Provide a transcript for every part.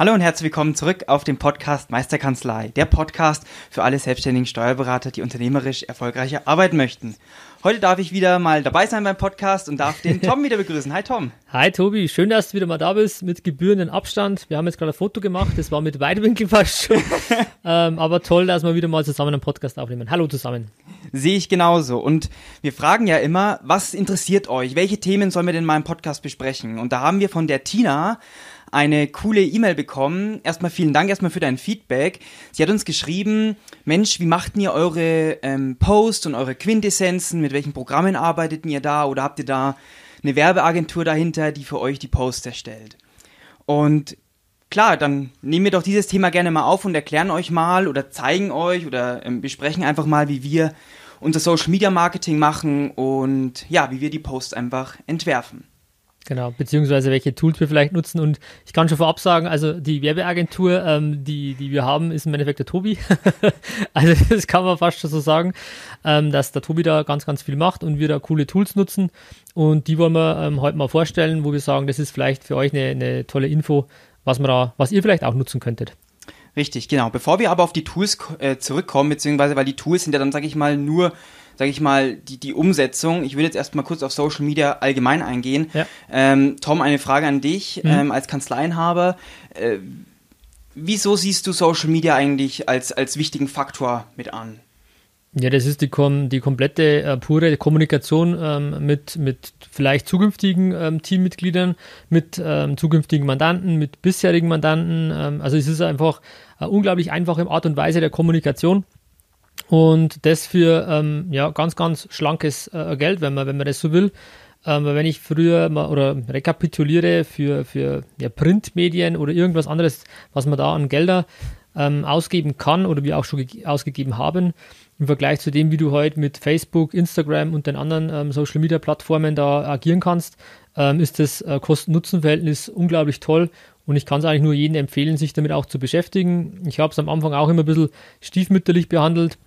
Hallo und herzlich willkommen zurück auf dem Podcast Meisterkanzlei, der Podcast für alle selbstständigen Steuerberater, die unternehmerisch erfolgreicher arbeiten möchten. Heute darf ich wieder mal dabei sein beim Podcast und darf den Tom wieder begrüßen. Hi Tom. Hi Tobi, schön, dass du wieder mal da bist mit gebührenden Abstand. Wir haben jetzt gerade ein Foto gemacht, das war mit Weitwinkel fast schon. ähm, aber toll, dass wir wieder mal zusammen einen Podcast aufnehmen. Hallo zusammen. Sehe ich genauso. Und wir fragen ja immer, was interessiert euch? Welche Themen sollen wir denn mal im Podcast besprechen? Und da haben wir von der Tina eine coole E-Mail bekommen. Erstmal vielen Dank erstmal für dein Feedback. Sie hat uns geschrieben, Mensch, wie macht ihr eure ähm, Posts und eure Quintessenzen? Mit welchen Programmen arbeitet ihr da? Oder habt ihr da eine Werbeagentur dahinter, die für euch die Posts erstellt? Und klar, dann nehmen wir doch dieses Thema gerne mal auf und erklären euch mal oder zeigen euch oder ähm, besprechen einfach mal, wie wir unser Social Media Marketing machen und ja, wie wir die Posts einfach entwerfen. Genau, beziehungsweise welche Tools wir vielleicht nutzen. Und ich kann schon vorab sagen, also die Werbeagentur, ähm, die, die wir haben, ist im Endeffekt der Tobi. also das kann man fast schon so sagen, ähm, dass der Tobi da ganz, ganz viel macht und wir da coole Tools nutzen. Und die wollen wir ähm, heute mal vorstellen, wo wir sagen, das ist vielleicht für euch eine, eine tolle Info, was, man da, was ihr vielleicht auch nutzen könntet. Richtig, genau. Bevor wir aber auf die Tools äh, zurückkommen, beziehungsweise weil die Tools sind ja dann, sage ich mal, nur sage ich mal, die, die Umsetzung. Ich will jetzt erstmal kurz auf Social Media allgemein eingehen. Ja. Ähm, Tom, eine Frage an dich mhm. ähm, als Kanzleienhaber. Äh, wieso siehst du Social Media eigentlich als, als wichtigen Faktor mit an? Ja, das ist die, die komplette äh, pure Kommunikation ähm, mit, mit vielleicht zukünftigen ähm, Teammitgliedern, mit ähm, zukünftigen Mandanten, mit bisherigen Mandanten. Ähm, also es ist einfach eine unglaublich einfache Art und Weise der Kommunikation. Und das für ähm, ja, ganz, ganz schlankes äh, Geld, wenn man, wenn man das so will. Ähm, wenn ich früher mal oder rekapituliere für, für ja, Printmedien oder irgendwas anderes, was man da an Gelder ähm, ausgeben kann oder wir auch schon ausgegeben haben, im Vergleich zu dem, wie du heute mit Facebook, Instagram und den anderen ähm, Social Media Plattformen da agieren kannst, ähm, ist das äh, Kosten-Nutzen-Verhältnis unglaublich toll und ich kann es eigentlich nur jedem empfehlen, sich damit auch zu beschäftigen. Ich habe es am Anfang auch immer ein bisschen stiefmütterlich behandelt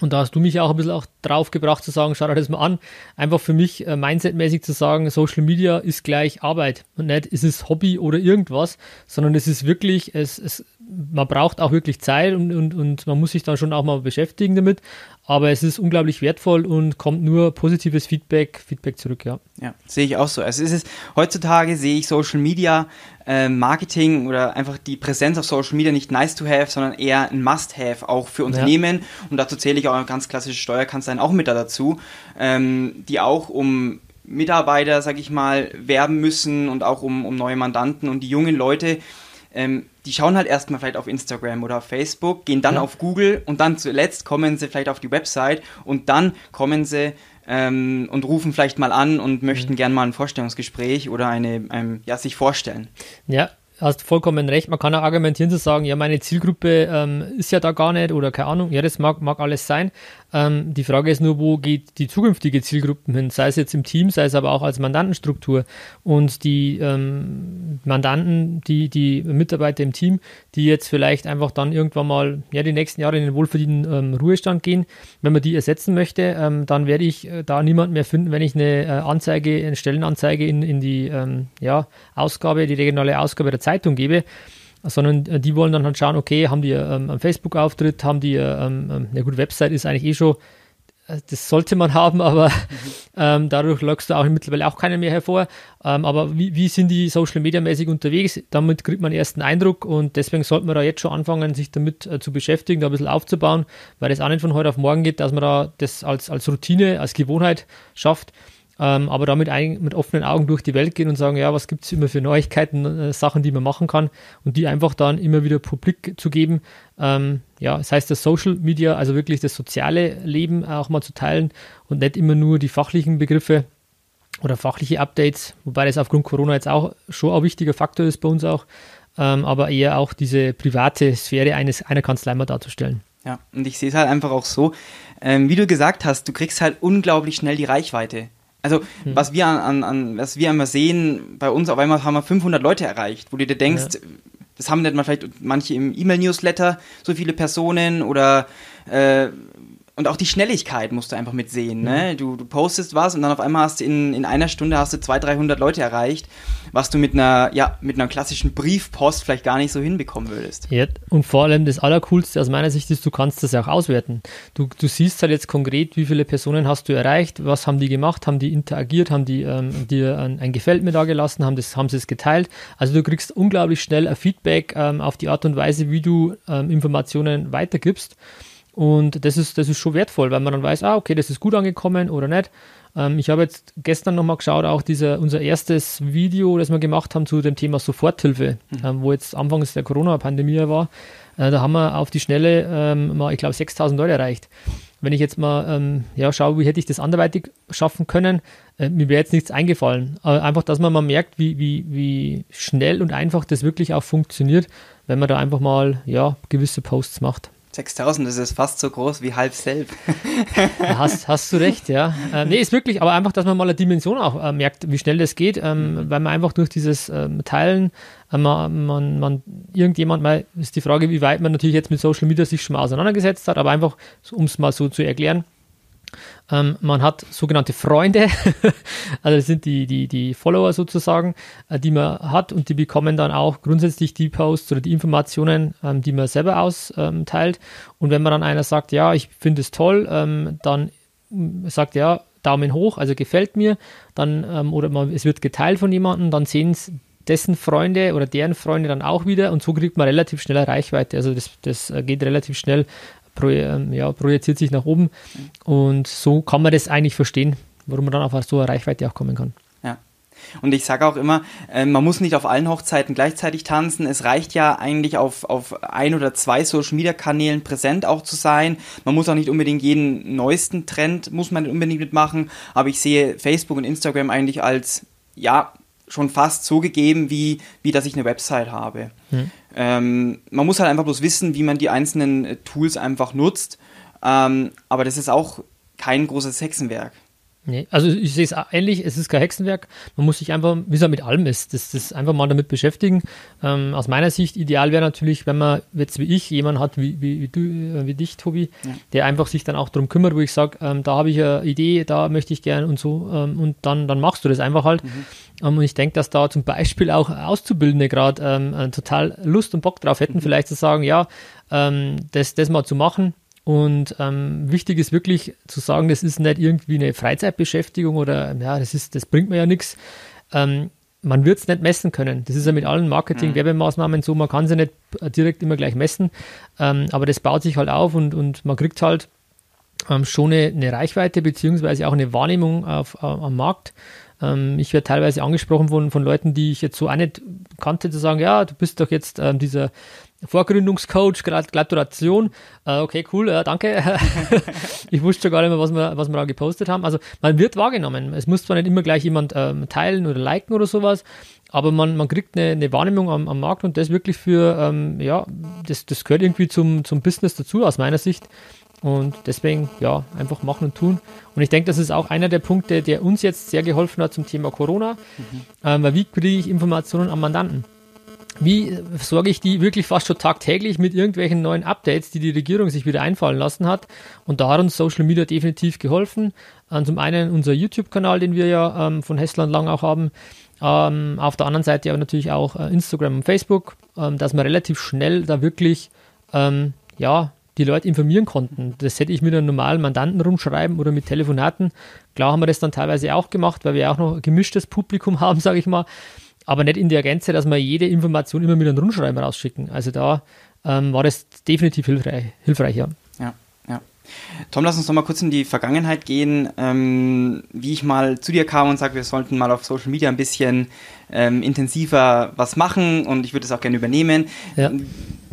und da hast du mich auch ein bisschen auch drauf gebracht zu sagen, schau dir das mal an. Einfach für mich äh, mindsetmäßig zu sagen, Social Media ist gleich Arbeit und nicht ist es Hobby oder irgendwas, sondern es ist wirklich, es, es, man braucht auch wirklich Zeit und, und, und man muss sich dann schon auch mal beschäftigen damit. Aber es ist unglaublich wertvoll und kommt nur positives Feedback, Feedback zurück, ja. Ja, sehe ich auch so. Also es ist heutzutage sehe ich Social Media äh, Marketing oder einfach die Präsenz auf Social Media nicht nice to have, sondern eher ein Must have auch für Unternehmen. Ja. Und dazu zähle ich auch ganz klassische Steuerkanzleien auch mit da dazu, ähm, die auch um Mitarbeiter, sag ich mal, werben müssen und auch um, um neue Mandanten und die jungen Leute ähm, die schauen halt erstmal vielleicht auf Instagram oder auf Facebook, gehen dann ja. auf Google und dann zuletzt kommen sie vielleicht auf die Website und dann kommen sie ähm, und rufen vielleicht mal an und möchten mhm. gern mal ein Vorstellungsgespräch oder eine, ähm, ja, sich vorstellen. Ja, hast vollkommen recht. Man kann auch argumentieren zu sagen, ja, meine Zielgruppe ähm, ist ja da gar nicht oder keine Ahnung. Ja, das mag, mag alles sein. Ähm, die Frage ist nur, wo geht die zukünftige Zielgruppe hin? Sei es jetzt im Team, sei es aber auch als Mandantenstruktur. Und die ähm, Mandanten, die, die Mitarbeiter im Team, die jetzt vielleicht einfach dann irgendwann mal, ja, die nächsten Jahre in den wohlverdienten ähm, Ruhestand gehen, wenn man die ersetzen möchte, ähm, dann werde ich äh, da niemanden mehr finden, wenn ich eine äh, Anzeige, eine Stellenanzeige in, in die ähm, ja, Ausgabe, die regionale Ausgabe der Zeitung gebe sondern äh, die wollen dann halt schauen, okay, haben die ähm, einen Facebook-Auftritt, haben die, ähm, ähm, ja gut, Website ist eigentlich eh schon, äh, das sollte man haben, aber mhm. ähm, dadurch lockst du auch mittlerweile auch keinen mehr hervor. Ähm, aber wie, wie sind die Social Media mäßig unterwegs? Damit kriegt man ersten Eindruck und deswegen sollte man da jetzt schon anfangen, sich damit äh, zu beschäftigen, da ein bisschen aufzubauen, weil das auch nicht von heute auf morgen geht, dass man da das als, als Routine, als Gewohnheit schafft ähm, aber damit ein, mit offenen Augen durch die Welt gehen und sagen, ja, was gibt es immer für Neuigkeiten, äh, Sachen, die man machen kann und die einfach dann immer wieder publik zu geben. Ähm, ja, das heißt, das Social Media, also wirklich das soziale Leben auch mal zu teilen und nicht immer nur die fachlichen Begriffe oder fachliche Updates, wobei das aufgrund Corona jetzt auch schon ein wichtiger Faktor ist bei uns auch. ähm, aber eher auch diese private Sphäre eines, einer Kanzlei mal darzustellen. Ja, und ich sehe es halt einfach auch so, ähm, wie du gesagt hast, du kriegst halt unglaublich schnell die Reichweite. Also, hm. was wir an, an, was wir einmal sehen, bei uns auf einmal haben wir 500 Leute erreicht, wo du dir denkst, ja. das haben nicht mal vielleicht manche im E-Mail-Newsletter so viele Personen oder äh, und auch die Schnelligkeit musst du einfach mitsehen. Ne? Mhm. Du, du postest was und dann auf einmal hast du in, in einer Stunde hast du 200, 300 Leute erreicht, was du mit einer, ja, mit einer klassischen Briefpost vielleicht gar nicht so hinbekommen würdest. Ja, und vor allem das Allercoolste aus meiner Sicht ist, du kannst das auch auswerten. Du, du siehst halt jetzt konkret, wie viele Personen hast du erreicht, was haben die gemacht, haben die interagiert, haben die ähm, dir ein, ein, Gefällt mir da gelassen, haben, das, haben sie es geteilt. Also du kriegst unglaublich schnell ein Feedback ähm, auf die Art und Weise, wie du ähm, Informationen weitergibst. Und das ist, das ist schon wertvoll, weil man dann weiß, ah, okay, das ist gut angekommen oder nicht. Ähm, ich habe jetzt gestern nochmal geschaut, auch diese, unser erstes Video, das wir gemacht haben zu dem Thema Soforthilfe, mhm. ähm, wo jetzt anfangs der Corona-Pandemie war. Äh, da haben wir auf die Schnelle ähm, mal, ich glaube, 6000 Leute erreicht. Wenn ich jetzt mal ähm, ja, schaue, wie hätte ich das anderweitig schaffen können, äh, mir wäre jetzt nichts eingefallen. Aber einfach, dass man mal merkt, wie, wie, wie schnell und einfach das wirklich auch funktioniert, wenn man da einfach mal ja, gewisse Posts macht. 6000, das ist fast so groß wie halb selbst. hast, hast du recht, ja. Äh, nee, ist wirklich, aber einfach, dass man mal eine Dimension auch äh, merkt, wie schnell das geht, ähm, mhm. weil man einfach durch dieses ähm, Teilen, äh, man, man, man, irgendjemand mal, ist die Frage, wie weit man natürlich jetzt mit Social Media sich schon mal auseinandergesetzt hat, aber einfach, um es mal so zu erklären, ähm, man hat sogenannte Freunde, also das sind die, die, die Follower sozusagen, äh, die man hat und die bekommen dann auch grundsätzlich die Posts oder die Informationen, ähm, die man selber austeilt. Und wenn man dann einer sagt, ja, ich finde es toll, ähm, dann sagt ja, Daumen hoch, also gefällt mir, dann ähm, oder man, es wird geteilt von jemandem, dann sehen es dessen Freunde oder deren Freunde dann auch wieder und so kriegt man relativ schnell Reichweite. Also das, das äh, geht relativ schnell ja, projiziert sich nach oben. Und so kann man das eigentlich verstehen, warum man dann auf so eine Reichweite auch kommen kann. Ja. Und ich sage auch immer, äh, man muss nicht auf allen Hochzeiten gleichzeitig tanzen. Es reicht ja eigentlich auf, auf ein oder zwei Social Media Kanälen präsent auch zu sein. Man muss auch nicht unbedingt jeden neuesten Trend, muss man nicht unbedingt mitmachen. Aber ich sehe Facebook und Instagram eigentlich als, ja, schon fast so gegeben, wie, wie dass ich eine Website habe. Hm. Ähm, man muss halt einfach bloß wissen, wie man die einzelnen äh, Tools einfach nutzt. Ähm, aber das ist auch kein großes Hexenwerk. Nee, also ich sehe es ähnlich, es ist kein Hexenwerk. Man muss sich einfach, wie es mit allem ist, das, das einfach mal damit beschäftigen. Ähm, aus meiner Sicht, ideal wäre natürlich, wenn man jetzt wie ich jemanden hat, wie, wie, wie du, äh, wie dich, Tobi, ja. der einfach sich dann auch darum kümmert, wo ich sage, ähm, da habe ich eine Idee, da möchte ich gern und so. Ähm, und dann, dann machst du das einfach halt. Mhm. Ähm, und ich denke, dass da zum Beispiel auch Auszubildende gerade ähm, äh, total Lust und Bock drauf hätten, mhm. vielleicht zu sagen, ja, ähm, das, das mal zu machen und ähm, wichtig ist wirklich zu sagen, das ist nicht irgendwie eine Freizeitbeschäftigung oder ja, das ist, das bringt mir ja nichts. Ähm, man wird es nicht messen können. Das ist ja mit allen Marketing-Werbemaßnahmen so, man kann sie nicht direkt immer gleich messen, ähm, aber das baut sich halt auf und, und man kriegt halt ähm, schon eine, eine, Reichweite beziehungsweise auch eine Wahrnehmung auf, äh, am Markt. Ähm, ich werde teilweise angesprochen von, von Leuten, die ich jetzt so auch nicht kannte, zu sagen, ja, du bist doch jetzt ähm, dieser Vorgründungscoach, Gratulation. Äh, okay, cool, äh, danke. ich wusste schon gar nicht mehr, was wir, was wir da gepostet haben. Also man wird wahrgenommen. Es muss zwar nicht immer gleich jemand ähm, teilen oder liken oder sowas, aber man, man kriegt eine, eine Wahrnehmung am, am Markt und das wirklich für, ähm, ja, das, das gehört irgendwie zum, zum Business dazu aus meiner Sicht. Und deswegen, ja, einfach machen und tun. Und ich denke, das ist auch einer der Punkte, der uns jetzt sehr geholfen hat zum Thema Corona. Mhm. Ähm, weil wie kriege ich Informationen am Mandanten? Wie sorge ich die wirklich fast schon tagtäglich mit irgendwelchen neuen Updates, die die Regierung sich wieder einfallen lassen hat. Und da hat uns Social Media definitiv geholfen. Und zum einen unser YouTube-Kanal, den wir ja ähm, von Hessland lang auch haben. Ähm, auf der anderen Seite aber natürlich auch äh, Instagram und Facebook, ähm, dass wir relativ schnell da wirklich ähm, ja, die Leute informieren konnten. Das hätte ich mit einem normalen Mandanten rumschreiben oder mit Telefonaten. Klar haben wir das dann teilweise auch gemacht, weil wir auch noch ein gemischtes Publikum haben, sage ich mal aber nicht in der Gänze, dass wir jede Information immer mit einem Rundschreiben rausschicken. Also da ähm, war das definitiv hilfreich, hilfreich ja. Ja, ja. Tom, lass uns noch mal kurz in die Vergangenheit gehen, ähm, wie ich mal zu dir kam und sage, wir sollten mal auf Social Media ein bisschen ähm, intensiver was machen und ich würde es auch gerne übernehmen. Ja.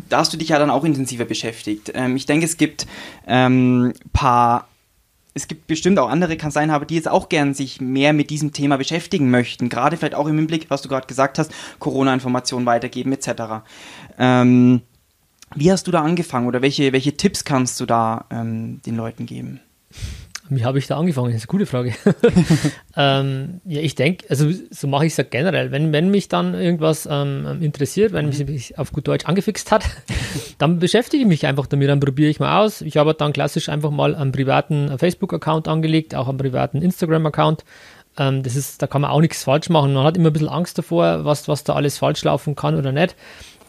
Da hast du dich ja dann auch intensiver beschäftigt. Ähm, ich denke, es gibt ein ähm, paar es gibt bestimmt auch andere Kanzleienhaber, die jetzt auch gern sich mehr mit diesem Thema beschäftigen möchten. Gerade vielleicht auch im Hinblick, was du gerade gesagt hast, Corona-Informationen weitergeben etc. Ähm, wie hast du da angefangen oder welche, welche Tipps kannst du da ähm, den Leuten geben? Wie habe ich da angefangen? Das ist eine gute Frage. ähm, ja, ich denke, also so mache ich es ja generell. Wenn, wenn mich dann irgendwas ähm, interessiert, wenn mich, mich auf gut Deutsch angefixt hat, dann beschäftige ich mich einfach damit, dann probiere ich mal aus. Ich habe dann klassisch einfach mal einen privaten Facebook-Account angelegt, auch einen privaten Instagram-Account. Ähm, das ist, da kann man auch nichts falsch machen. Man hat immer ein bisschen Angst davor, was, was da alles falsch laufen kann oder nicht.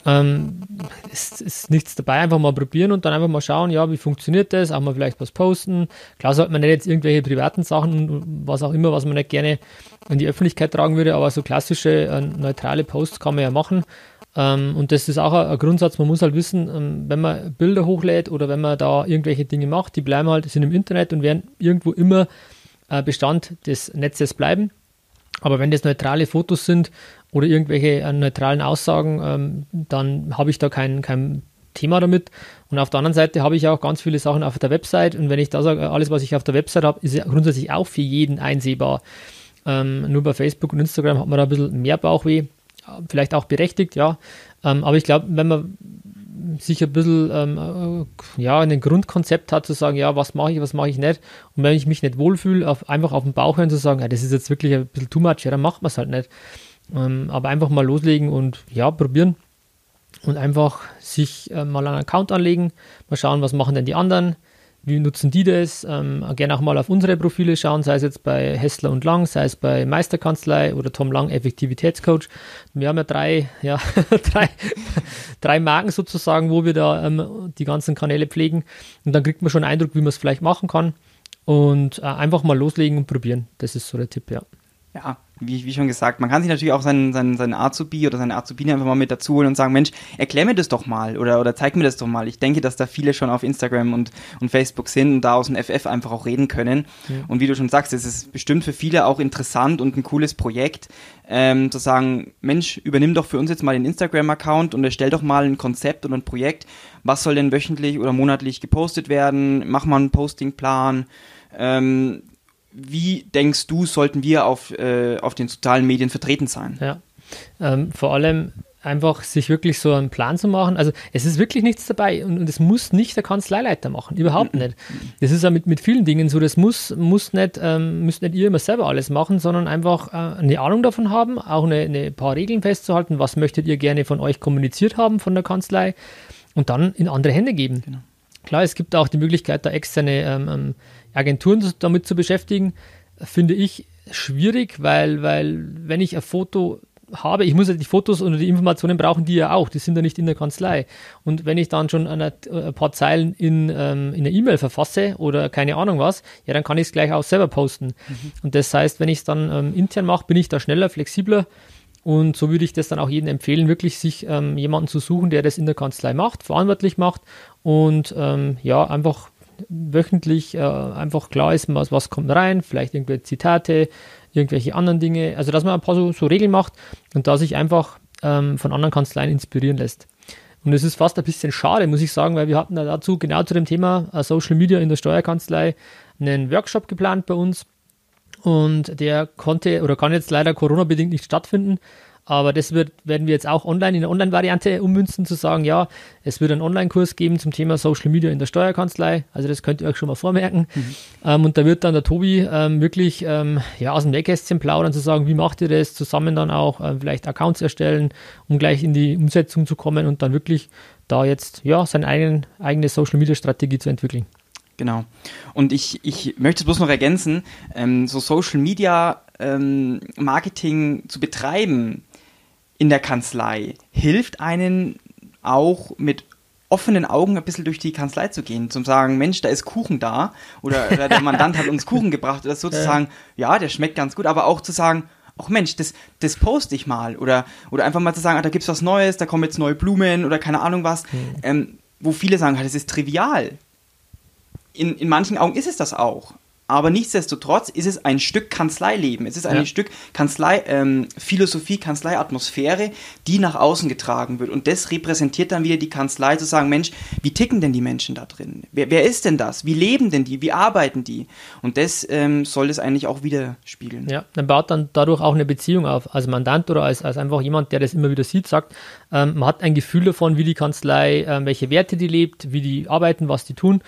Ähm, ist, ist nichts dabei, einfach mal probieren und dann einfach mal schauen, ja, wie funktioniert das, auch mal vielleicht was posten. Klar sollte man nicht jetzt irgendwelche privaten Sachen, was auch immer, was man nicht gerne in die Öffentlichkeit tragen würde, aber so klassische, äh, neutrale Posts kann man ja machen. Ähm, und das ist auch ein, ein, Grundsatz, man muss halt wissen, ähm, wenn man Bilder hochlädt oder wenn man da irgendwelche Dinge macht, die bleiben halt, sind im Internet und werden irgendwo immer äh, Bestand des Netzes bleiben. Aber wenn das neutrale Fotos sind oder irgendwelche äh, neutralen Aussagen, ähm, dann habe ich da kein, kein Thema damit. Und auf der anderen Seite habe ich auch ganz viele Sachen auf der Website. Und wenn ich da sage, alles, was ich auf der Website habe, ist grundsätzlich auch für jeden einsehbar. Ähm, nur bei Facebook und Instagram hat man da ein bisschen mehr Bauchweh. Vielleicht auch berechtigt, ja. Ähm, aber ich glaube, wenn man sich ein bisschen ähm, äh, ja, ein Grundkonzept hat, zu sagen, ja, was mache ich, was mache ich nicht. Und wenn ich mich nicht wohlfühle, auf, einfach auf den Bauch hören, zu sagen, ja, das ist jetzt wirklich ein bisschen too much, ja, dann macht man es halt nicht. Ähm, aber einfach mal loslegen und ja, probieren. Und einfach sich äh, mal einen Account anlegen, mal schauen, was machen denn die anderen wie nutzen die das? Ähm, gerne auch mal auf unsere Profile schauen, sei es jetzt bei Hessler und Lang, sei es bei Meisterkanzlei oder Tom Lang, Effektivitätscoach. Wir haben ja drei, ja, drei, drei Marken sozusagen, wo wir da ähm, die ganzen Kanäle pflegen. Und dann kriegt man schon einen Eindruck, wie man es vielleicht machen kann. Und äh, einfach mal loslegen und probieren. Das ist so der Tipp, ja. Ja, wie, wie schon gesagt, man kann sich natürlich auch seinen, seinen, seinen Azubi oder seine Azubine einfach mal mit dazu holen und sagen, Mensch, erklär mir das doch mal oder, oder zeig mir das doch mal. Ich denke, dass da viele schon auf Instagram und, und Facebook sind und da aus dem FF einfach auch reden können. Ja. Und wie du schon sagst, es ist bestimmt für viele auch interessant und ein cooles Projekt, ähm, zu sagen, Mensch, übernimm doch für uns jetzt mal den Instagram-Account und erstell doch mal ein Konzept oder ein Projekt. Was soll denn wöchentlich oder monatlich gepostet werden? Mach mal einen Postingplan. Ähm, wie denkst du, sollten wir auf, äh, auf den sozialen Medien vertreten sein? Ja, ähm, vor allem einfach sich wirklich so einen Plan zu machen. Also es ist wirklich nichts dabei und, es muss nicht der Kanzleileiter machen, überhaupt nicht. Das ist ja mit, mit vielen Dingen so, das muss, muss nicht, ähm, müsst nicht ihr immer selber alles machen, sondern einfach äh, eine Ahnung davon haben, auch eine, eine paar Regeln festzuhalten, was möchtet ihr gerne von euch kommuniziert haben von der Kanzlei und dann in andere Hände geben. Genau. Klar, es gibt auch die Möglichkeit, da externe ähm, ähm Agenturen damit zu beschäftigen, finde ich schwierig, weil, weil wenn ich ein Foto habe, ich muss ja die Fotos und die Informationen brauchen die ja auch, die sind ja nicht in der Kanzlei. Und wenn ich dann schon eine, ein paar Zeilen in, ähm, in einer E-Mail verfasse oder keine Ahnung was, ja, dann kann ich es gleich auch selber posten. Mhm. Und das heißt, wenn ich es dann ähm, intern mache, bin ich da schneller, flexibler. Und so würde ich das dann auch jedem empfehlen, wirklich sich ähm, jemanden zu suchen, der das in der Kanzlei macht, verantwortlich macht und ähm, ja, einfach wöchentlich äh, einfach klar ist, was, was kommt rein, vielleicht irgendwelche Zitate, irgendwelche anderen Dinge. Also, dass man ein paar so, so Regeln macht und da sich einfach ähm, von anderen Kanzleien inspirieren lässt. Und es ist fast ein bisschen schade, muss ich sagen, weil wir hatten dazu genau zu dem Thema äh, Social Media in der Steuerkanzlei einen Workshop geplant bei uns. Und der konnte oder kann jetzt leider Corona-bedingt nicht stattfinden. Aber das wird, werden wir jetzt auch online in der Online-Variante ummünzen, zu sagen, ja, es wird einen Online-Kurs geben zum Thema Social Media in der Steuerkanzlei. Also das könnt ihr euch schon mal vormerken. Mhm. Ähm, und da wird dann der Tobi ähm, wirklich ähm, ja, aus dem Nähkästchen plaudern, zu sagen, wie macht ihr das, zusammen dann auch äh, vielleicht Accounts erstellen, um gleich in die Umsetzung zu kommen und dann wirklich da jetzt ja seine eigenen, eigene Social-Media-Strategie zu entwickeln. Genau. Und ich, ich möchte es bloß noch ergänzen, ähm, so Social Media ähm, Marketing zu betreiben, in der Kanzlei hilft einen auch mit offenen Augen ein bisschen durch die Kanzlei zu gehen, zum sagen, Mensch, da ist Kuchen da oder, oder der Mandant hat uns Kuchen gebracht oder so zu sagen, ja, der schmeckt ganz gut, aber auch zu sagen, ach Mensch, das, das poste ich mal oder, oder einfach mal zu sagen, ah, da gibt's was Neues, da kommen jetzt neue Blumen oder keine Ahnung was, mhm. ähm, wo viele sagen, ah, das ist trivial. In, in manchen Augen ist es das auch. Aber nichtsdestotrotz ist es ein Stück Kanzleileben. Es ist ein Ja. Stück Kanzlei, ähm, Philosophie, Kanzleiatmosphäre, die nach außen getragen wird. Und das repräsentiert dann wieder die Kanzlei, zu sagen, Mensch, wie ticken denn die Menschen da drin? Wer, wer ist denn das? Wie leben denn die? Wie arbeiten die? Und das ähm, soll es eigentlich auch widerspiegeln. Ja, dann baut dann dadurch auch eine Beziehung auf. Als Mandant oder als, als einfach jemand, der das immer wieder sieht, sagt, ähm, man hat ein Gefühl davon, wie die Kanzlei, ähm, welche Werte die lebt, wie die arbeiten, was die tun.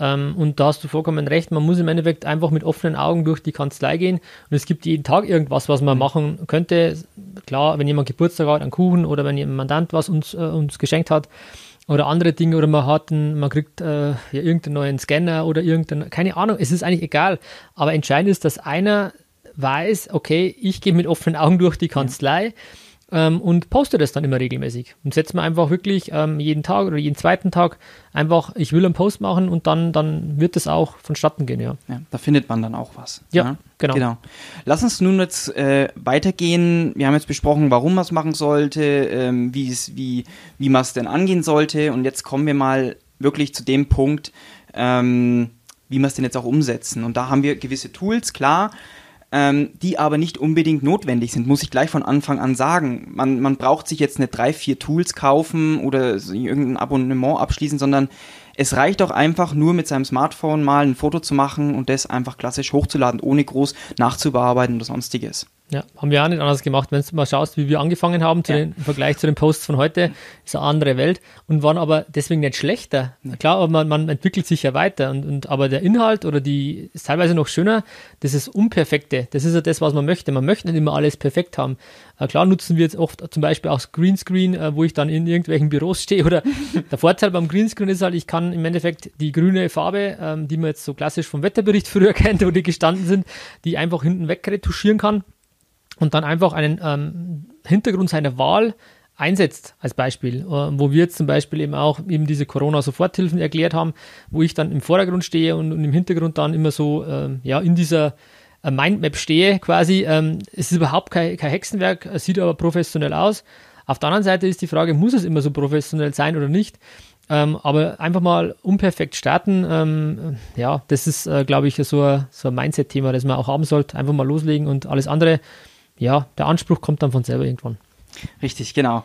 Ähm, und da hast du vollkommen recht, man muss im Endeffekt einfach mit offenen Augen durch die Kanzlei gehen. Und es gibt jeden Tag irgendwas, was man machen könnte. Klar, wenn jemand Geburtstag hat, einen Kuchen oder wenn ein Mandant was uns, äh, uns geschenkt hat oder andere Dinge oder man hat einen, man kriegt äh, ja, irgendeinen neuen Scanner oder irgendeinen, keine Ahnung, es ist eigentlich egal. Aber entscheidend ist, dass einer weiß, okay, ich gehe mit offenen Augen durch die Kanzlei ähm, und poste das dann immer regelmäßig. Und setze mir einfach wirklich ähm, jeden Tag oder jeden zweiten Tag einfach, ich will einen Post machen und dann, dann wird das auch vonstatten gehen, ja. Ja, da findet man dann auch was. Ja, genau. genau. Lass uns nun jetzt äh, weitergehen. Wir haben jetzt besprochen, warum man es machen sollte, ähm, wie wie, wie man es denn angehen sollte. Und jetzt kommen wir mal wirklich zu dem Punkt, ähm, wie wir es denn jetzt auch umsetzen. Und da haben wir gewisse Tools, klar, ähm, die aber nicht unbedingt notwendig sind, muss ich gleich von Anfang an sagen. Man, man braucht sich jetzt nicht drei, vier Tools kaufen oder irgendein Abonnement abschließen, sondern es reicht auch einfach nur mit seinem Smartphone mal ein Foto zu machen und das einfach klassisch hochzuladen, ohne groß nachzubearbeiten oder sonstiges. Ja, haben wir auch nicht anders gemacht. Wenn du mal schaust, wie wir angefangen haben, Ja. den, im Vergleich zu den Posts von heute, ist eine andere Welt und waren aber deswegen nicht schlechter. Klar, aber man, man entwickelt sich ja weiter und, und aber der Inhalt oder die ist teilweise noch schöner, das ist Unperfekte. Das ist ja das, was man möchte. Man möchte nicht immer alles perfekt haben. Äh, klar nutzen wir jetzt oft zum Beispiel auch Greenscreen, äh, wo ich dann in irgendwelchen Büros stehe oder der Vorteil beim Greenscreen ist halt, ich kann im Endeffekt die grüne Farbe, ähm, die man jetzt so klassisch vom Wetterbericht früher kennt, wo die gestanden sind, die einfach hinten wegretuschieren kann und dann einfach einen ähm, Hintergrund seiner Wahl einsetzt als Beispiel, äh, wo wir jetzt zum Beispiel eben auch eben diese Corona-Soforthilfen erklärt haben, wo ich dann im Vordergrund stehe und, und im Hintergrund dann immer so ähm, ja in dieser äh, Mindmap stehe quasi. Ähm, es ist überhaupt kein, kein Hexenwerk, sieht aber professionell aus. Auf der anderen Seite ist die Frage, muss es immer so professionell sein oder nicht? Ähm, aber einfach mal unperfekt starten, ähm, ja, das ist, äh, glaube ich, so ein, so ein Mindset-Thema, das man auch haben sollte. Einfach mal loslegen und alles andere, ja, der Anspruch kommt dann von selber irgendwann. Richtig, genau.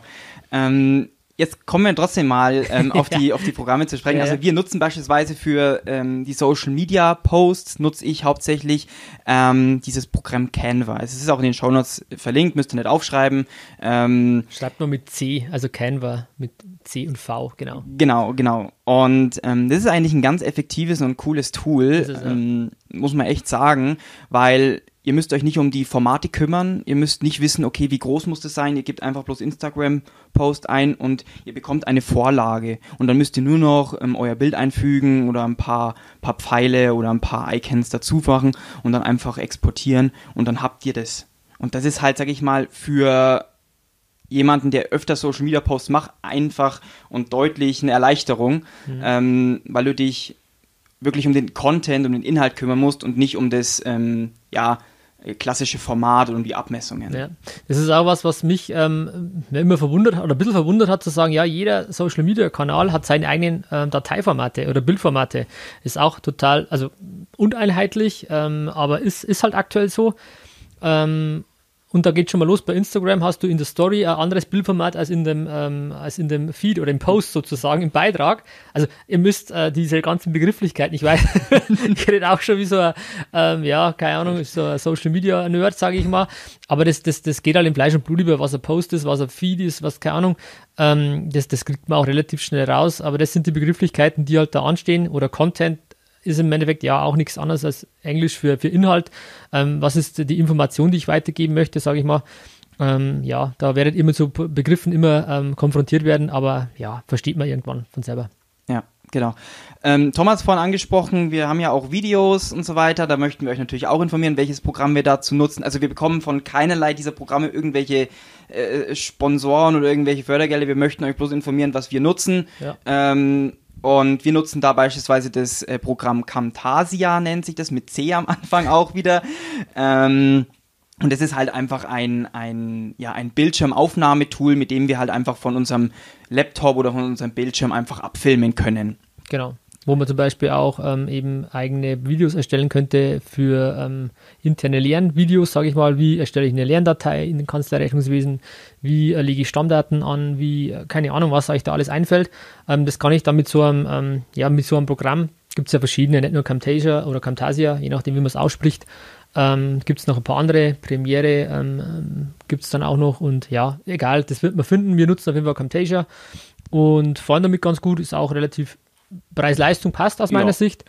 Ähm, jetzt kommen wir trotzdem mal ähm, auf, die, auf die Programme zu sprechen. Also wir nutzen beispielsweise für ähm, die Social Media Posts, nutze ich hauptsächlich ähm, dieses Programm Canva. Es ist auch in den Shownotes verlinkt, müsst ihr nicht aufschreiben. Ähm, Schreibt man mit C, also Canva mit C und V, genau. Genau, genau. Und ähm, das ist eigentlich ein ganz effektives und cooles Tool, es, ja. ähm, muss man echt sagen, weil ihr müsst euch nicht um die Formate kümmern, ihr müsst nicht wissen, okay, wie groß muss das sein, ihr gebt einfach bloß Instagram-Post ein und ihr bekommt eine Vorlage. Und dann müsst ihr nur noch ähm, euer Bild einfügen oder ein paar, paar Pfeile oder ein paar Icons dazu machen und dann einfach exportieren und dann habt ihr das. Und das ist halt, sag ich mal, für jemanden, der öfter Social Media Posts macht, einfach und deutlich eine Erleichterung, ähm, weil du dich wirklich um den Content, um den Inhalt kümmern musst und nicht um das ähm, ja, klassische Format und die Abmessungen. Ja. Das ist auch was, was mich ähm, immer verwundert hat oder ein bisschen verwundert hat, zu sagen, ja, jeder Social Media Kanal hat seine eigenen ähm, Dateiformate oder Bildformate. Ist auch total, also uneinheitlich, ähm, aber ist, ist halt aktuell so. Ähm, und da geht schon mal los. Bei Instagram hast du in der Story ein anderes Bildformat als in dem, ähm, als in dem Feed oder im Post sozusagen, im Beitrag. Also ihr müsst äh, diese ganzen Begrifflichkeiten, ich weiß, ich rede auch schon wie so ein, ähm, ja, keine Ahnung, so ein Social Media Nerd, sage ich mal. Aber das, das, das geht halt im Fleisch und Blut über, was ein Post ist, was ein Feed ist, was, keine Ahnung. Ähm, das, das kriegt man auch relativ schnell raus. Aber das sind die Begrifflichkeiten, die halt da anstehen oder Content ist im Endeffekt ja auch nichts anderes als Englisch für, für Inhalt. Ähm, was ist die Information, die ich weitergeben möchte, sage ich mal. Ähm, ja, da werdet ihr mit so Begriffen immer ähm, konfrontiert werden, aber ja, versteht man irgendwann von selber. Ja, genau. Ähm, Thomas vorhin angesprochen, wir haben ja auch Videos und so weiter. Da möchten wir euch natürlich auch informieren, welches Programm wir dazu nutzen. Also wir bekommen von keinerlei dieser Programme irgendwelche äh, Sponsoren oder irgendwelche Fördergelder. Wir möchten euch bloß informieren, was wir nutzen. Ja. Ähm, und wir nutzen da beispielsweise das äh, Programm Camtasia, nennt sich das, mit C am Anfang auch wieder. Ähm, und das ist halt einfach ein, ein, ja, ein Bildschirmaufnahmetool, mit dem wir halt einfach von unserem Laptop oder von unserem Bildschirm einfach abfilmen können. Genau. Wo man zum Beispiel auch ähm, eben eigene Videos erstellen könnte für ähm, interne Lernvideos, sage ich mal, wie erstelle ich eine Lerndatei in den Kanzlerrechnungswesen, wie äh, lege ich Stammdaten an, wie, äh, keine Ahnung, was euch da alles einfällt. Ähm, das kann ich dann mit so einem, ähm, ja, mit so einem Programm, gibt es ja verschiedene, nicht nur Camtasia oder Camtasia, je nachdem, wie man es ausspricht, ähm, gibt es noch ein paar andere, Premiere ähm, gibt es dann auch noch und ja, egal, das wird man finden. Wir nutzen auf jeden Fall Camtasia und fahren damit ganz gut, ist auch relativ Preis-Leistung passt aus meiner ja. Sicht.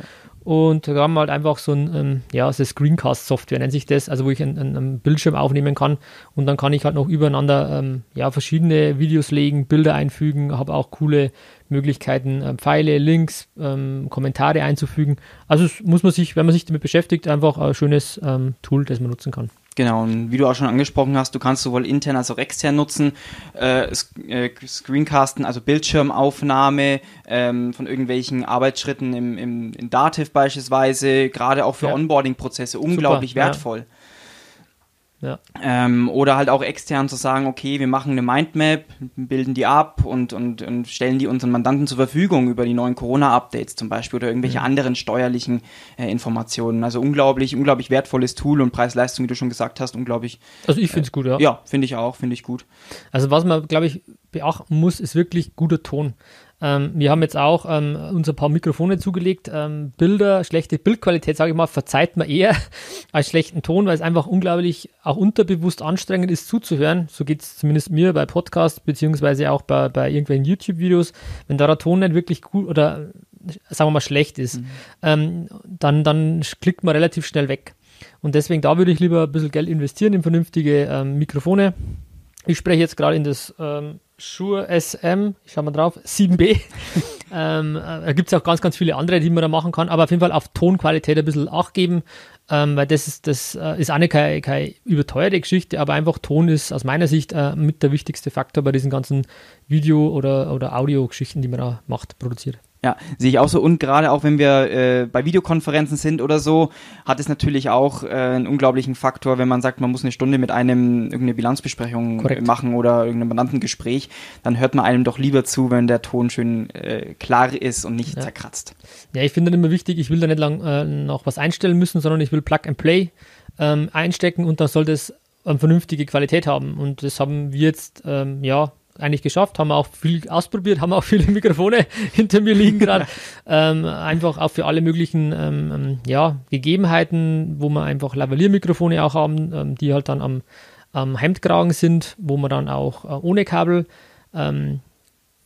Und da haben wir halt einfach so ein, ähm, ja, so Screencast-Software nennt sich das, also wo ich einen, einen, Bildschirm aufnehmen kann und dann kann ich halt noch übereinander ähm, ja, verschiedene Videos legen, Bilder einfügen, habe auch coole Möglichkeiten, äh, Pfeile, Links, ähm, Kommentare einzufügen. Also muss man sich, wenn man sich damit beschäftigt, einfach ein schönes ähm, Tool, das man nutzen kann. Genau, und wie du auch schon angesprochen hast, du kannst sowohl intern als auch extern nutzen, äh, äh, Screencasten, also Bildschirmaufnahme ähm, von irgendwelchen Arbeitsschritten im, im, in Dativ beispielsweise, gerade auch für ja. Onboarding-Prozesse, unglaublich Super, wertvoll. Ja. Ja. Ähm, oder halt auch extern zu sagen, okay, wir machen eine Mindmap, bilden die ab und, und, und stellen die unseren Mandanten zur Verfügung über die neuen Corona-Updates zum Beispiel oder irgendwelche mhm. anderen steuerlichen äh, Informationen. Also unglaublich, unglaublich wertvolles Tool und Preis-Leistung, wie du schon gesagt hast, unglaublich. Also ich finde es äh, gut, ja. Ja, finde ich auch, finde ich gut. Also was man, glaube ich, beachten muss, ist wirklich guter Ton. Ähm, wir haben jetzt auch ähm, uns ein paar Mikrofone zugelegt. Ähm, Bilder, schlechte Bildqualität, sage ich mal, verzeiht man eher als schlechten Ton, weil es einfach unglaublich auch unterbewusst anstrengend ist zuzuhören. So geht es zumindest mir bei Podcasts, beziehungsweise auch bei, bei irgendwelchen YouTube-Videos. Wenn da der Ton nicht wirklich gut oder sagen wir mal schlecht ist, mhm. ähm, dann, dann klickt man relativ schnell weg. Und deswegen da würde ich lieber ein bisschen Geld investieren in vernünftige ähm, Mikrofone. Ich spreche jetzt gerade in das ähm, Shure SM, ich schau mal drauf, 7B. ähm, äh, da gibt es auch ganz, ganz viele andere, die man da machen kann, aber auf jeden Fall auf Tonqualität ein bisschen Acht geben, ähm, weil das ist, das äh, ist auch nicht keine, keine überteuerte Geschichte, aber einfach Ton ist aus meiner Sicht äh, mit der wichtigste Faktor bei diesen ganzen Video- oder, oder Audio-Geschichten, die man da macht, produziert. Ja, sehe ich auch so. Und gerade auch wenn wir äh, bei Videokonferenzen sind oder so, hat es natürlich auch äh, einen unglaublichen Faktor, wenn man sagt, man muss eine Stunde mit einem irgendeine Bilanzbesprechung Korrekt. machen oder irgendein Mandantengespräch, dann hört man einem doch lieber zu, wenn der Ton schön äh, klar ist und nicht ja. zerkratzt. Ja, ich finde dann immer wichtig, ich will da nicht lang äh, noch was einstellen müssen, sondern ich will Plug and Play ähm, einstecken und dann sollte es eine vernünftige Qualität haben. Und das haben wir jetzt, ähm, ja, eigentlich geschafft, haben auch viel ausprobiert, haben auch viele Mikrofone hinter mir liegen gerade. ähm, einfach auch für alle möglichen ähm, ähm, ja, Gegebenheiten, wo wir einfach Lavalliermikrofone auch haben, ähm, die halt dann am, am Hemdkragen sind, wo man dann auch äh, ohne Kabel ähm,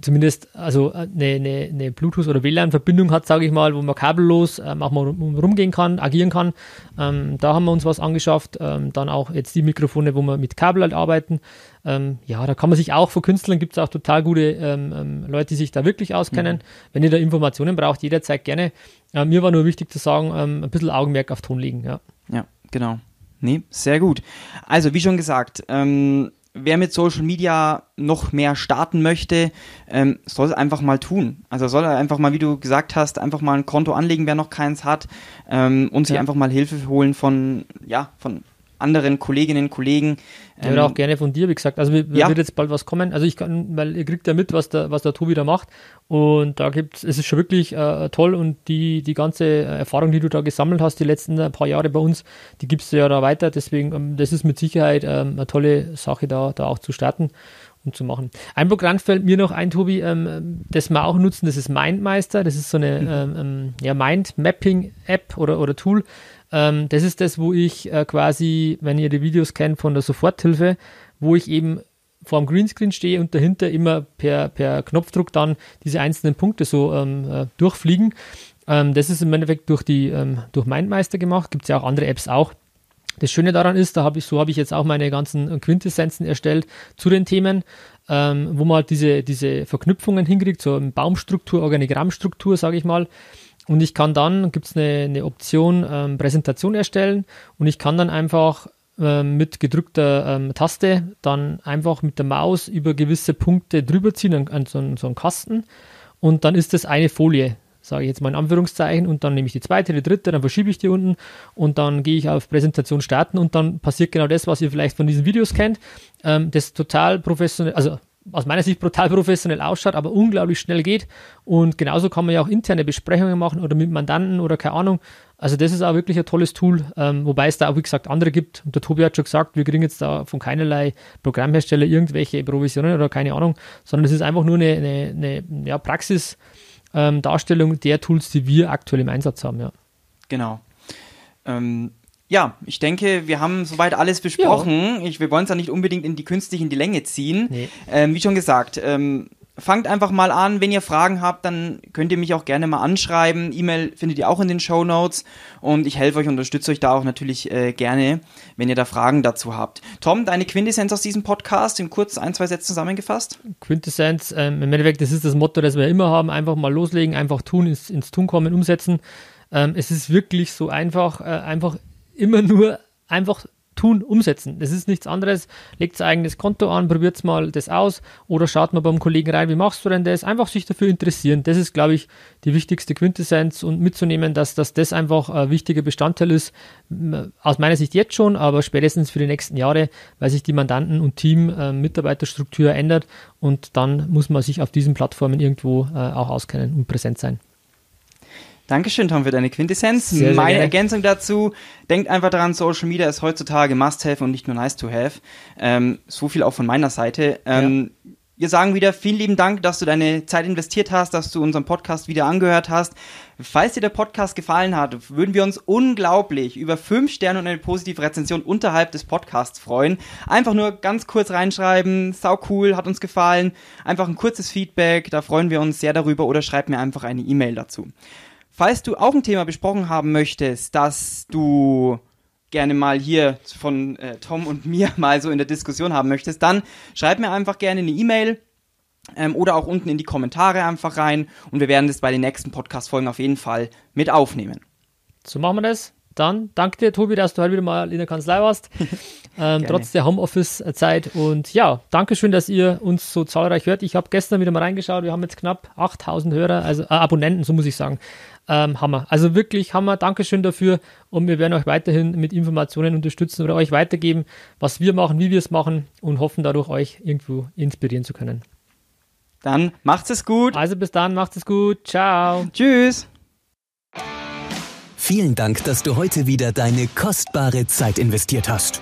zumindest also eine, äh, eine, eine Bluetooth- oder WLAN-Verbindung hat, sage ich mal, wo man kabellos ähm, auch mal rum, rumgehen kann, agieren kann. Ähm, da haben wir uns was angeschafft. Ähm, dann auch jetzt die Mikrofone, wo wir mit Kabel halt arbeiten. Ähm, ja, da kann man sich auch, vor Künstlern gibt es auch total gute ähm, ähm, Leute, die sich da wirklich auskennen. Mhm. Wenn ihr da Informationen braucht, jederzeit gerne. Äh, mir war nur wichtig zu sagen, ein bisschen Augenmerk auf Ton legen. Ja, ja genau. Nee, sehr gut. Also, wie schon gesagt, ähm, wer mit Social Media noch mehr starten möchte, ähm, soll es einfach mal tun. Also soll er einfach mal, wie du gesagt hast, einfach mal ein Konto anlegen, wer noch keins hat, ähm, und sich ja. einfach mal Hilfe holen von, ja, von anderen Kolleginnen und Kollegen. Ja, ähm, auch gerne von dir, wie gesagt. Also ja. wird jetzt bald was kommen. Also ich kann, weil ihr kriegt ja mit, was der, was der Tobi da macht. Und da gibt es, es ist schon wirklich äh, toll und die, die ganze Erfahrung, die du da gesammelt hast, die letzten äh, paar Jahre bei uns, die gibst du ja da weiter. Deswegen, ähm, das ist mit Sicherheit ähm, eine tolle Sache, da, da auch zu starten und zu machen. Ein Programm fällt mir noch ein, Tobi, ähm, das wir auch nutzen, das ist Mindmeister. Das ist so eine mhm. ähm, ähm ja, Mind-Mapping-App oder, oder Tool. Ähm, das ist das, wo ich äh, quasi, wenn ihr die Videos kennt von der Soforthilfe, wo ich eben vor dem Greenscreen stehe und dahinter immer per, per Knopfdruck dann diese einzelnen Punkte so ähm, äh, durchfliegen. Ähm, das ist im Endeffekt durch die durch Mindmeister gemacht. Gibt es ja auch andere Apps auch. Das Schöne daran ist, da habe ich, so habe ich jetzt auch meine ganzen Quintessenzen erstellt zu den Themen, ähm, wo man halt diese, diese Verknüpfungen hinkriegt, so eine Baumstruktur, Organigrammstruktur, sage ich mal. Und ich kann dann, gibt es eine, eine Option, ähm, Präsentation erstellen und ich kann dann einfach ähm, mit gedrückter ähm, Taste dann einfach mit der Maus über gewisse Punkte drüber ziehen, an, an so, so einen Kasten und dann ist das eine Folie sage ich jetzt mal in Anführungszeichen, und dann nehme ich die zweite, die dritte, dann verschiebe ich die unten und dann gehe ich auf Präsentation starten und dann passiert genau das, was ihr vielleicht von diesen Videos kennt. Ähm, das total professionell, also aus meiner Sicht brutal professionell ausschaut, aber unglaublich schnell geht. Und genauso kann man ja auch interne Besprechungen machen oder mit Mandanten oder keine Ahnung. Also das ist auch wirklich ein tolles Tool, ähm, wobei es da auch, wie gesagt, andere gibt. Und der Tobi hat schon gesagt, wir kriegen jetzt da von keinerlei Programmhersteller irgendwelche Provisionen oder keine Ahnung, sondern es ist einfach nur eine, eine, eine ja, Praxisdarstellung ähm, der Tools, die wir aktuell im Einsatz haben. Ja. Genau. Ähm, ja, ich denke, wir haben soweit alles besprochen. Ja. Ich, wir wollen es ja nicht unbedingt in die künstlich in die Länge ziehen. Nee. Ähm, wie schon gesagt, ähm, fangt einfach mal an. Wenn ihr Fragen habt, dann könnt ihr mich auch gerne mal anschreiben. E-Mail findet ihr auch in den Show Notes. Und ich helfe euch, unterstütze euch da auch natürlich äh, gerne, wenn ihr da Fragen dazu habt. Tom, deine Quintessenz aus diesem Podcast in kurz ein, zwei Sätzen zusammengefasst? Quintessenz, ähm, im Endeffekt, das ist das Motto, das wir immer haben. Einfach mal loslegen, einfach tun, ins, ins Tun kommen, umsetzen. Ähm, es ist wirklich so einfach, äh, einfach immer nur einfach tun, umsetzen. Das ist nichts anderes. Legt sein eigenes Konto an, probiert mal das aus oder schaut mal beim Kollegen rein, wie machst du denn das? Einfach sich dafür interessieren. Das ist, glaube ich, die wichtigste Quintessenz und mitzunehmen, dass, dass das einfach ein wichtiger Bestandteil ist. Aus meiner Sicht jetzt schon, aber spätestens für die nächsten Jahre, weil sich die Mandanten- und Team-Mitarbeiterstruktur äh, ändert und dann muss man sich auf diesen Plattformen irgendwo äh, auch auskennen und präsent sein. Dankeschön, Tom, für deine Quintessenz. Sehr, sehr Meine gerne. Ergänzung dazu, denkt einfach daran, Social Media ist heutzutage Must-Have und nicht nur Nice-to-Have. Ähm, so viel auch von meiner Seite. Ähm, ja. Wir sagen wieder vielen lieben Dank, dass du deine Zeit investiert hast, dass du unseren Podcast wieder angehört hast. Falls dir der Podcast gefallen hat, würden wir uns unglaublich über fünf Sterne und eine positive Rezension unterhalb des Podcasts freuen. Einfach nur ganz kurz reinschreiben, sau cool, hat uns gefallen. Einfach ein kurzes Feedback, da freuen wir uns sehr darüber oder schreib mir einfach eine E-Mail dazu. Falls du auch ein Thema besprochen haben möchtest, das du gerne mal hier von äh, Tom und mir mal so in der Diskussion haben möchtest, dann schreib mir einfach gerne eine E-Mail ähm, oder auch unten in die Kommentare einfach rein und wir werden das bei den nächsten Podcast-Folgen auf jeden Fall mit aufnehmen. So machen wir das. Dann danke dir, Tobi, dass du heute wieder mal in der Kanzlei warst, ähm, trotz der Homeoffice-Zeit. Und ja, danke schön, dass ihr uns so zahlreich hört. Ich habe gestern wieder mal reingeschaut, wir haben jetzt knapp 8000 Hörer, also äh, Abonnenten, so muss ich sagen. Ähm, Hammer. Also wirklich Hammer. Dankeschön dafür. Und wir werden euch weiterhin mit Informationen unterstützen oder euch weitergeben, was wir machen, wie wir es machen und hoffen dadurch euch irgendwo inspirieren zu können. Dann macht's es gut. Also bis dann, macht's es gut. Ciao. Tschüss. Vielen Dank, dass du heute wieder deine kostbare Zeit investiert hast.